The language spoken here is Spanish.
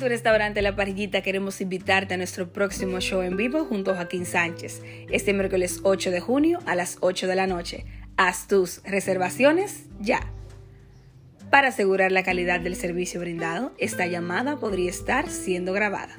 tu restaurante La Parrillita queremos invitarte a nuestro próximo show en vivo junto a Joaquín Sánchez, este miércoles 8 de junio a las 8 de la noche. Haz tus reservaciones ya. Para asegurar la calidad del servicio brindado, esta llamada podría estar siendo grabada.